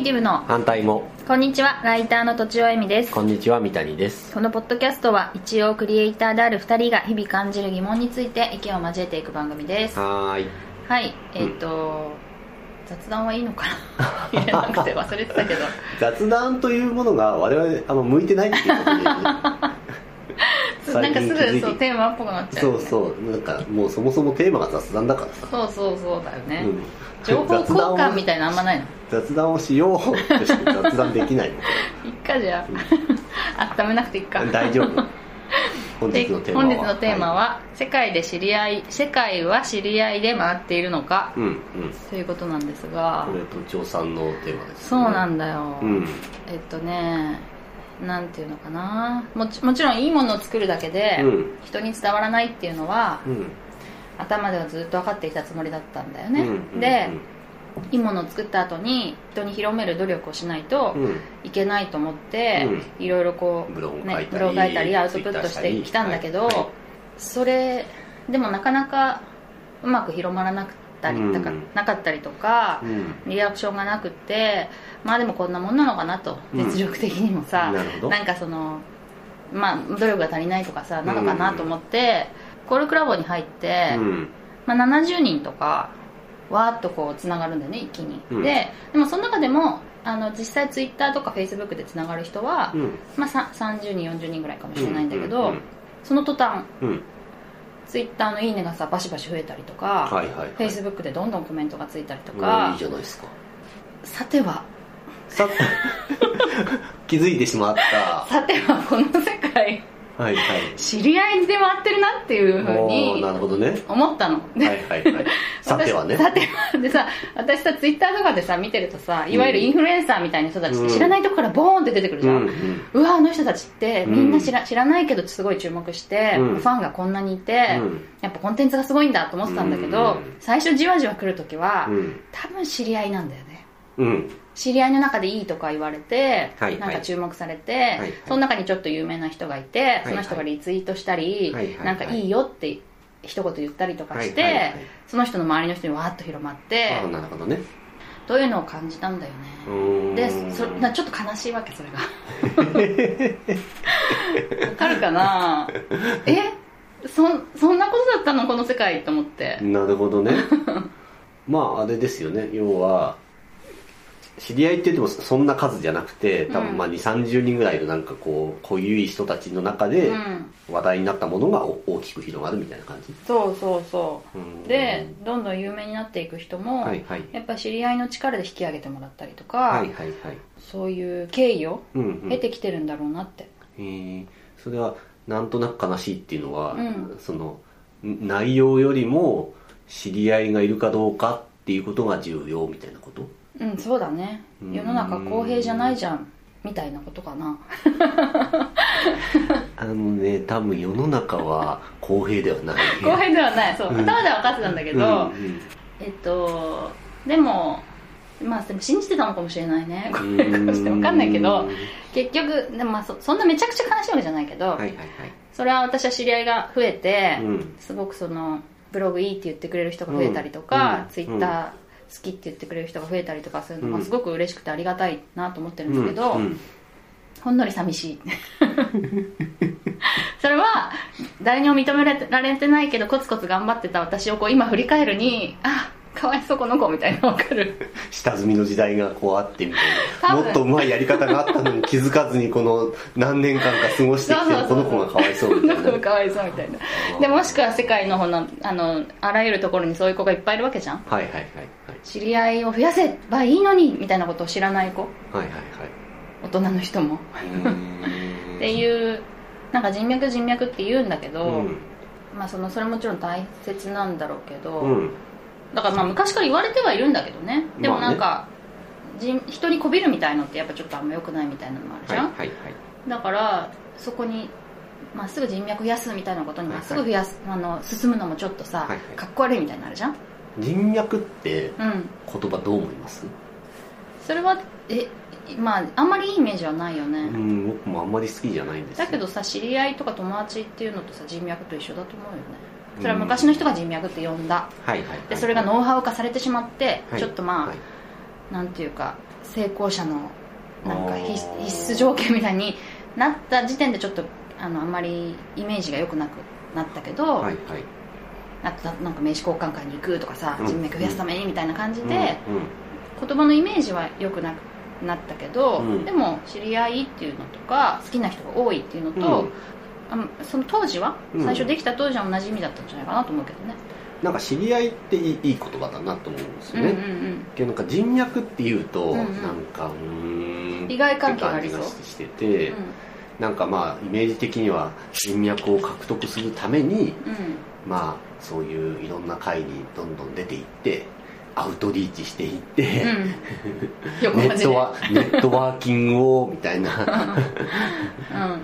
ネイティブの反対も。こんにちはライターのとちおえみです。こんにちは三谷です。このポッドキャストは一応クリエイターである2人が日々感じる疑問について意見を交えていく番組です。はーい。はいえっ、と、雑談はいいのかな？入れなくて忘れてたけど。雑談というものが我々あの向いてないっていうことで。なんかすぐそうテーマっぽくなっちゃうよね。そうそう。なんかもうそもそもテーマが雑談だからさ、そうそうそうだよね、うん。情報交換みたいなのあんまないの？雑談をしようとして雑談できないの。いっかじゃあ。温めなくていいか。大丈夫。本で日のテーマは。本日のテーマは、世界で知り合い世界は知り合いで回っているのか、い、うんうん。ということなんですが。これと長さんのテーマです、そうなんだよ、うん。えっとねなんていうのかな。もちもちろんいいものを作るだけで、うん。人に伝わらないっていうのはうん。頭ではずっと分かっていたつもりだったんだよね、うん。で、いいものを作った後に人に広める努力をしないとうん。いけないと思って、いろいろこうブログ書いたりね、ブログ書いたりアウトプットしてきたんだけど、それでもなかなかうまく広まらなかったり、からなかったりとか、うん。リアクションがなくってまあでもこんなもんなのかなとうん。実力的にもさ、なんかそのまあ努力が足りないとかさなのかなと思って、コールクラボに入って、うん。まあ、70人とかわーっとこうつながるんだよね一気に、うん。ででもその中でもあの実際ツイッターとかフェイスブックでつながる人は、うん。まあ、さ30人40人ぐらいかもしれないんだけど、うんうんうん。その途端うん。ツイッターの「いいね」がさバシバシ増えたりとか、はいはいはい。フェイスブックでどんどんコメントがついたりとうんかいいじゃないですか。さては。さ 気づいてしまった。さてはこの世界はいはい。知り合いで回ってるなっていうふうになるほどね。思ったの。はいはいはい。さてはね。私さてはでさ私さツイッターとかでさ見てるとさいわゆるインフルエンサーみたいな人たちって知らないとこからボーンって出てくるじゃん、ううん。わあの人たちってみんな知ら,、知らないけどすごい注目して、うん。ファンがこんなにいて、うん。やっぱコンテンツがすごいんだと思ってたんだけど、うん。最初じわじわ来るときは、うん。多分知り合いなんだよねうん。知り合いの中でいいとか言われて、はいはい。なんか注目されて、はいその中にちょっと有名な人がいて、いその人がリツイートしたり、はいはいはい。なんかいいよって一言言ったりとかして、はいはいはい。その人の周りの人にわーっと広まってなるほどね。というのを感じたんだよね。でそなちょっと悲しいわけそれが。わかるかな？え？そそんなことだったの？この世界と思って。なるほどね。まああれですよね。要は知り合いって言ってもそんな数じゃなくて多分まあ2 3 0人ぐらいのなんかこう濃ゆい人たちの中でうん。話題になったものがお大きく広がるみたいな感じ？そうそうそう。うん。でどんどん有名になっていく人も、はいはい。やっぱ知り合いの力で引き上げてもらったりとか、はいはいはい。そういう経緯をうんうん。経てきてるんだろうなって、え。ーそれはなんとなく悲しいっていうのは、うん。そのん内容よりも知り合いがいるかどうかっていうことが重要みたいなこと？うんそうだね。うん。世の中公平じゃないじゃんみたいなことかな。あのね多分世の中は公平ではない。公平ではない。そう。うん。頭では分かってたんだけど、うんうん。えっとでもまあでも信じてたのかもしれないね。こうれかもしれない分かんないけどうん結局でもまあそそんなめちゃくちゃ悲しいわけじゃないけど、はいはいはい。それは私は知り合いが増えて、うん。すごくそのブログいいって言ってくれる人が増えたりとか、うん。ツイッター好きって言ってくれる人が増えたりとかするのうん。がすごく嬉しくてありがたいなと思ってるんですけど、うんうん。ほんのり寂しい。それは誰にも認められてないけどコツコツ頑張ってた私をこう今振り返るにあかわいそうこの子みたいなわかる。下積みの時代がこうあってみたいな。もっとうまいやり方があったのに気づかずにこの何年間か過ごしてきてるこの子がかわいそうみたいな。かわいそうみたいな。でもしくは世界のほのあのあらゆるところにそういう子がいっぱいいるわけじゃん。はいはいはい知り合いを増やせばいいのにみたいなことを知らない子。はいはいはい。大人の人も。はいっていうなんか人脈人脈って言うんだけど、うん。まあそのそれもちろん大切なんだろうけど、うん。だからまあ昔から言われてはいるんだけどね。でもなんか、人人にこびるみたいのってやっぱちょっとあんま良くないみたいなのもあるじゃん、はいはいはい。だからそこにまっすぐ人脈増やすみたいなことにまっすぐ増やす、あの進むのもちょっとさ、はいはい。かっこ悪いみたいになるじゃん人脈ってうん。言葉どう思います？それはえまああんまりいいイメージはないよね、うん僕もあんまり好きじゃないんですよ。だけどさ知り合いとか友達っていうのとさ人脈と一緒だと思うよね。それは昔の人が人脈って呼んだ。はいはいはい。でそれがノウハウ化されてしまって、はい。ちょっとまあ、はい。なんていうか成功者のなんか必必須条件みたいになった時点でちょっとあのあんまりイメージが良くなくなったけど、はいはいなんか名刺交換会に行くとかさうん。人脈増やすためにみたいな感じで、言葉のイメージは良くなくなったけど、うん。でも知り合いっていうのとか好きな人が多いっていうのと、その当時は、うん。最初できた当時は同じ意味だったんじゃないかなと思うけどね。なんか知り合いっていいいい言葉だなと思うんですよね、けどなんか人脈っていうと、うなんかうーん。利害関係がありそう。してて、うん。なんかまあイメージ的には人脈を獲得するためにうんまあそういういろんな会にどんどん出ていってアウトリーチしていって、うん。横ネットワネットワーキングをみたいな。うん。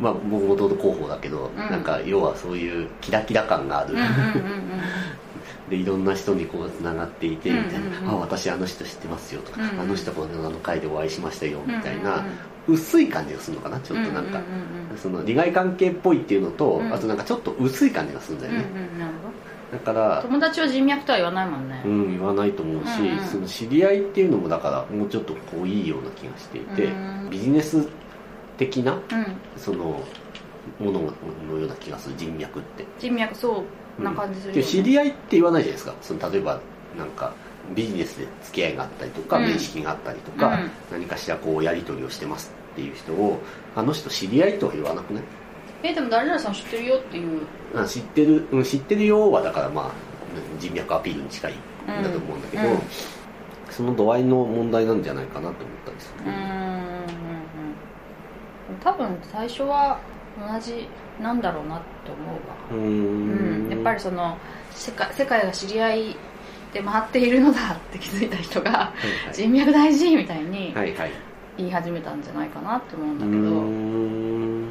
まあ僕もともと広報だけど、ん。なんか要はそういうキラキラ感がある、でいろんな人にこうつながっていてみたいな、あ私あの人知ってますよとか、うんうん。あの人このあの会でお会いしましたよみたいな、うん。うん薄い感じがするのかなちょっとなんか、うんうんうんその利害関係っぽいっていうのと、うん。あとなんかちょっと薄い感じがするんだよね、うんうんなるほだからど友達を人脈とは言わないもんね。うん、言わないと思うし、うんうん。その知り合いっていうのもだからもうちょっとこういいような気がしていて、うん。ビジネス的なうん。そのもののような気がする人脈って。人脈そうな感じするよ、でね知り合いって言わないじゃないですか。その例えばなんかビジネスで付き合いがあったりとか、うん。面識があったりとか、うん。何かしらこうやり取りをしてますっていう人をあの人知り合いとは言わなくない？えでも誰々さん知ってるよっていう。あ知ってる、うん、知ってるよはだからまあ人脈アピールに近いんだと思うんだけど、うん。うんその度合いの問題なんじゃないかなと思ったりする。うーんうんうん。多分最初は同じなんだろうなって思うわ。うーん。うん、やっぱりその世界世界が知り合いで回っているのだって気づいた人がはいはい。人脈大事みたいにはいはい。言い始めたんじゃないかなって思うんうだけど、ーん。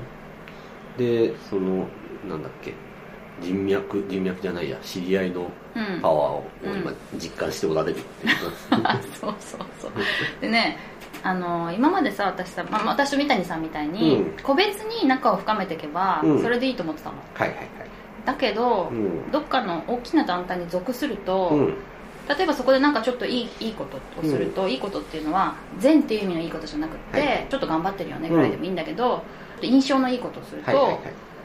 でそのなんだっけ人脈人脈じゃないや知り合いのうん。パワーをうん。今実感しておられるっていう。んですそうそうそう。でねあの今までさ私さ、まあ、私と三谷さんみたいに、うん。個別に仲を深めていけば、うん。それでいいと思ってたの。はいはいはい。だけど、うん。どっかの大きな団体に属すると、うん。例えばそこでなんかちょっといいいいことをすると、いいことっていうのは善っていう意味のいいことじゃなくって、はいちょっと頑張ってるよねぐらいでもいいんだけど、印象のいいことをすると、はいはいはい。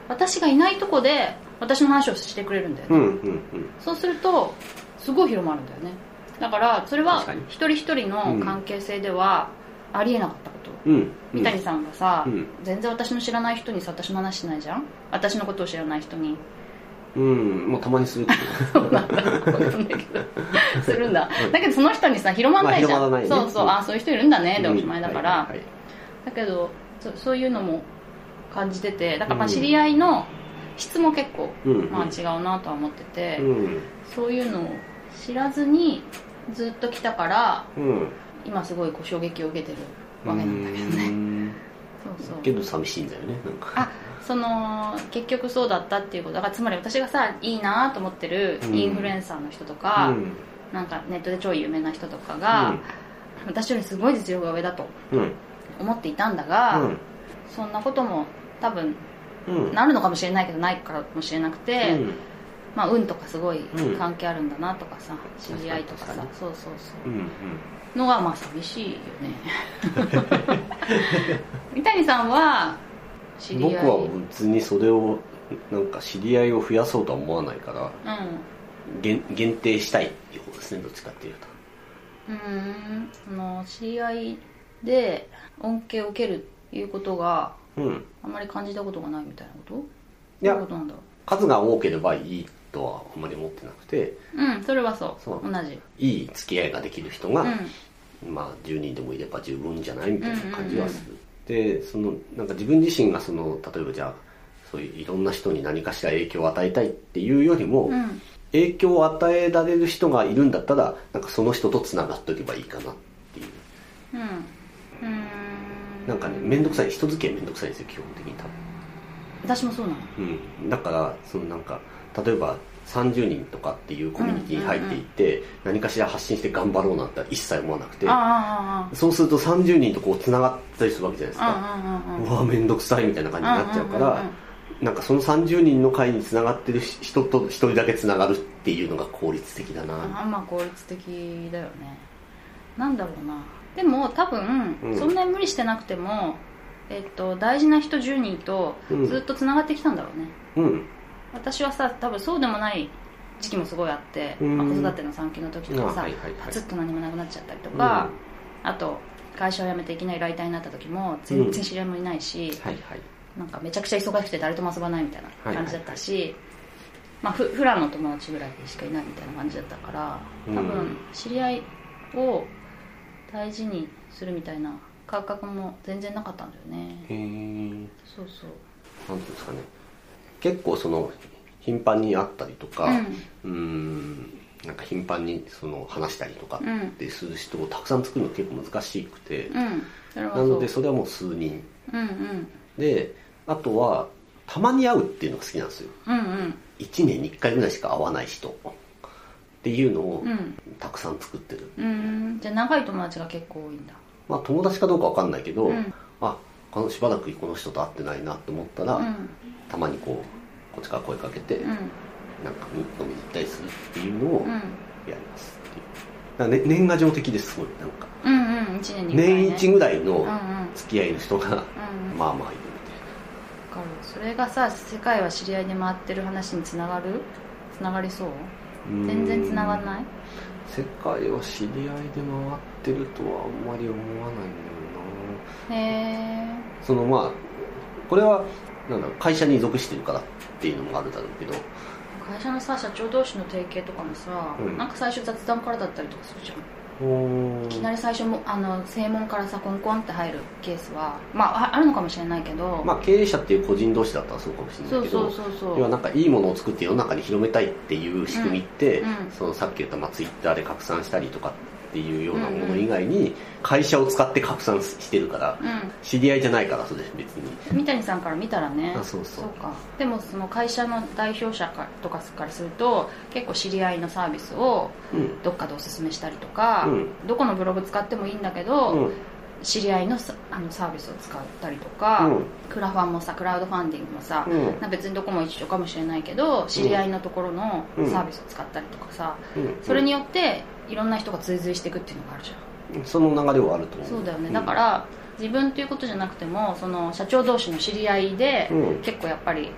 私がいないとこで私の話をしてくれるんだよね、うんうんうん。そうするとすごい広まるんだよね。だからそれは一人一人の関係性ではありえなかったこと、うん三谷さんがさ、うん。全然私の知らない人にさ私の話しないじゃん？私のことを知らない人に。うんもうたまにするけど。そうなんだんないけど。するんだ。だけどその人にさ広まんないじゃん、まあね。そうそう、うん。あそういう人いるんだね。でおしまいだから、うんはいはいはい。だけどそそういうのも感じてて。だからまあうん。知り合いの質も結構、うんうん。まあ、違うなとは思ってて、うん。そういうのを知らずにずっと来たからうん。今すごいこう衝撃を受けてるわけなんだけどね。ねそうそう。けど寂しいんだよねなんか。あその結局そうだったっていうことだからつまり私がさいいなと思ってるうん。インフルエンサーの人とか、うん。なんかネットで超有名な人とかが、私よりすごい実力が上だとうん。思っていたんだが、うん。そんなことも多分うん。なるのかもしれないけどないかもしれなくて、うん。まあ、運とかすごいうん関係あるんだなとかさ、知り合いとかさ。そうそうそう。うんうん。のがまあ寂しいよね。三谷さんは知り合い？僕は別にそれをなんか知り合いを増やそうとは思わないからうん。限限定したいっていう方ですねどっちかっていうと。うーん。その知り合いで恩恵を受けるいうことがうん。あまり感じたことがないみたいなこと？いやどういうことなんだろ数が多ければいいとはあんまり思ってなくて。ううんそれはそう。そう。同じ。いい付き合いができる人が、うん。まあ10人でもいれば十分じゃないみたいな感じはする、でそのなんか自分自身がその例えばじゃあそういういろんな人に何かしら影響を与えたいっていうよりも、うん。影響を与えられる人がいるんだったらなんかその人とつながっておけばいいかなっていう。うん。うんなんかね面倒くさい人付き合い面倒くさいんですよ基本的に多私もそうなの。分、うん、だからそのなんか例えば30人とかっていうコミュニティに入っていって、何かしら発信して頑張ろうなんて一切思わなくて。そうすると30人とこうつながったりするわけじゃないですか。うわ面倒くさいみたいな感じになっちゃうから、なんかその30人の会につながってる人と1人だけつながるっていうのが効率的だな、ああまあ効率的だよね。なんだろうなでも多分、うん。そんなに無理してなくても、えっと、大事な人10人とうん。ずっとつながってきたんだろうね、うん。私はさ多分そうでもない時期もすごいあって、うん。まあ子育ての産休の時とかさ、あはいはいはい。パツッと何もなくなっちゃったりとか、あと会社を辞めていきなりライターになった時も全然知り合いもいないし、はいはい。なんかめちゃくちゃ忙しくて誰とも遊ばないみたいな感じだったし、まあ、ふ普段の友達ぐらいしかいないみたいな感じだったから多うん。分知り合いを大事にするみたいな感覚も全然なかったんだよね。へえそうそう。なんていうんですかね。結構その頻繁に会ったりとかうん。うんなんか頻繁にその話したりとかうん。ってする人をたくさん作るの結構難しくて、うん。なのでそれはもう数人。うんうん。であとはたまに会うっていうのが好きなんですよ。うんうん。1年に1回ぐらいしか会わない人っていうのをうん。たくさん作ってる、うん。じゃあ長い友達が結構多いんだ。まあ友達かどうかわかんないけど、うん。あこのしばらくこの人と会ってないなって思ったら、うん。たまにこうこっちから声かけて、うん。なんか飲みに行ったりするっていうのをうん。やりますっていう。ね、年賀状的ですすごいなんか。うんうん。1年に1回、ね、年一ぐらいの付き合いの人が、うんうん。まあまあいるわかる。それがさ世界は知り合いで回ってる話につながる？つながりそう？みたいな全然つながんない？世界を知り合いで回ってるとはあんまり思わないんだよな。へえそのまあこれはなんだ会社に属してるからっていうのもあるだろうけど。会社のさ社長同士の提携とかもさ、うん。なんか最初雑談からだったりとかするじゃんいいきなり最初もあの正門からさコンコンって入るケースはまあああるのかもしれないけど、まあ経営者っていう個人同士だったらそうかもしれなそいうけど要はなんかいいものを作って世の中に広めたいっていう仕組みって、うんうん。そのさっき言ったまあツイッターで拡散したりとかっていうようなもの以外に会社を使って拡散してるから、うん。知り合いじゃないからそれ別に。三谷さんから見たらね。あそうそう。か。でもその会社の代表者かとかからすると結構知り合いのサービスをうん。どっかでおすすめしたりとか、うん。どこのブログ使ってもいいんだけど、うん。知り合いのさあのサービスを使ったりとか、うん。クラファンもさクラウドファンディングもさ、うん。別にどこも一緒かもしれないけど知り合いのところのうん。サービスを使ったりとかさ、うん。それによっていろんな人が追随していくっていうのがあるじゃん。その流れはあると思う。そうだよね、ん。だから自分っていうことじゃなくてもその社長同士の知り合いで、うん。結構やっぱり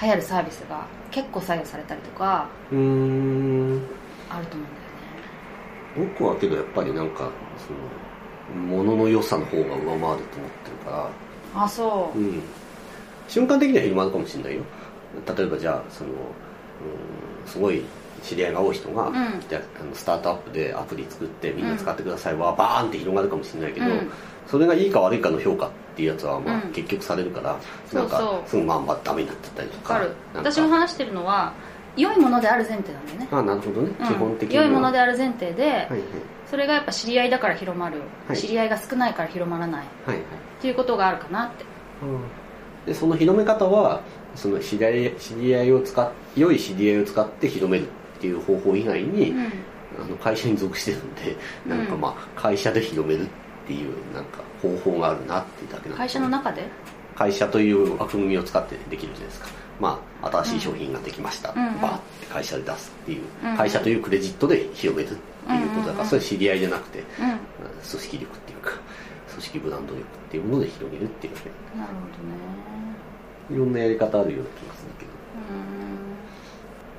流行るサービスが結構左右されたりとかうーん。あると思うんだよね。僕はけどやっぱりなんかその物の良さの方が上回ると思ってるから。あそう。う、ん。瞬間的には広まるかもしれないよ。例えばじゃあその、うん、すごい知り合いが多い人が、うん。じゃああのスタートアップでアプリ作ってみんな使ってください。は、バーンって広がるかもしれないけど、うん。それがいいか悪いかの評価っていうやつは、まあうん。結局されるからなんかすぐまあまあダメになっちゃったりとか私も話してるのは良いものである前提なんだよね、あなるほどね、うん。基本的には。良いものである前提で、はいはい。それがやっぱ知り合いだから広まる、はい。知り合いが少ないから広まらない。っはいはい。ていうことがあるかなって。でその広め方はその知り合い知り合いを使っ良い知り合いを使って広める。っていう方法以外に、うん。あの会社に属してるんでうん。なんかまあ会社で広めるっていうなんか方法があるなっていうだけなん会です。社の中で？会社という枠組みを使ってできるじゃないですか。まあ新しい商品ができました、うん。バーって会社で出すっていう、うん。会社というクレジットで広めるっていうことだから、うんそれは知り合いじゃなくてうん。組織力っていうか組織ブランド力っていうもので広げるっていうねなるほどね。いろんなやり方あるような気がするけど。うーん、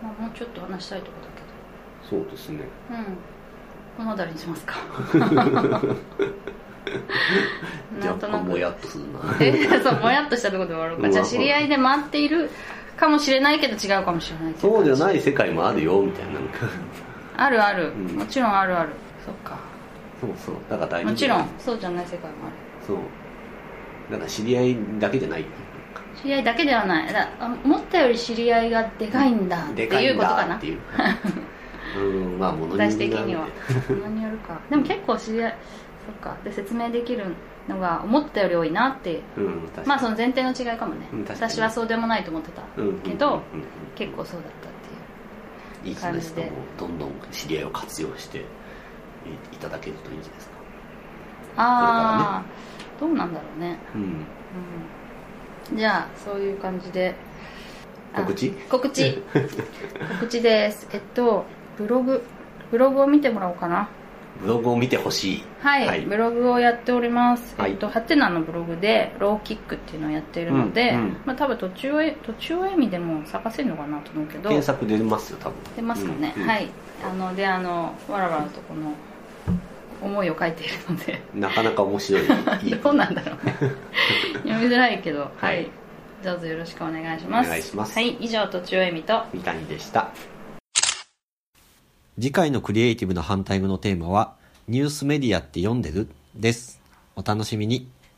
まあ、もうちょっと話したいとこだけそうですね。どうん。この辺りにしますか。なんともやっとするな。えそうもやっとしたところで終わろうか。じゃあ知り合いで回っているかもしれないけど違うかもしれないそうじゃないい世界もあるよみたいな。なんかあるある、うん。もちろんあるある。そっか。そうそう。だから大事もちろん。そうじゃない世界もある。そう。だから知り合いだけじゃない知り合いだけではない。思ったより知り合いがでかいんだっていいうんことかな。だっていう うんまあ物に私的には。によるか。でも結構知り合いそっか。で説明できるのが思ったより多いなって。うんまあその前提の違いかもね、うん私はそうでもないと思ってた。うんけど、結構そうだったっていういいじゃないでどんどん知り合いを活用していいただけるといいんじゃないですか。ああ、どうなんだろうね、うん。うん、じゃあそういう感じで。あ告知？告知。告知です。えっとブログブログを見てもらおうかな。ブログを見てほしい。はい、はい。ブログをやっております、はい。えっとハテナのブログでローキックっていうのをやっているので、うんうんまあ多分途中へ途中へみでも探せるのかなと思うけど。検索出ますよ多分。出ますかね、うんうん。はい。あのであのわらわらとこの思いを書いているので。なかなか面白い。どうなんだろう。ね 読みづらいけど。は、はい。いどうぞよろしくお願いします。お願いします。はい。以上とちおえみと。三谷でした。次回のクリエイティブの反対語のテーマはニュースメディアって読んでる？です。お楽しみに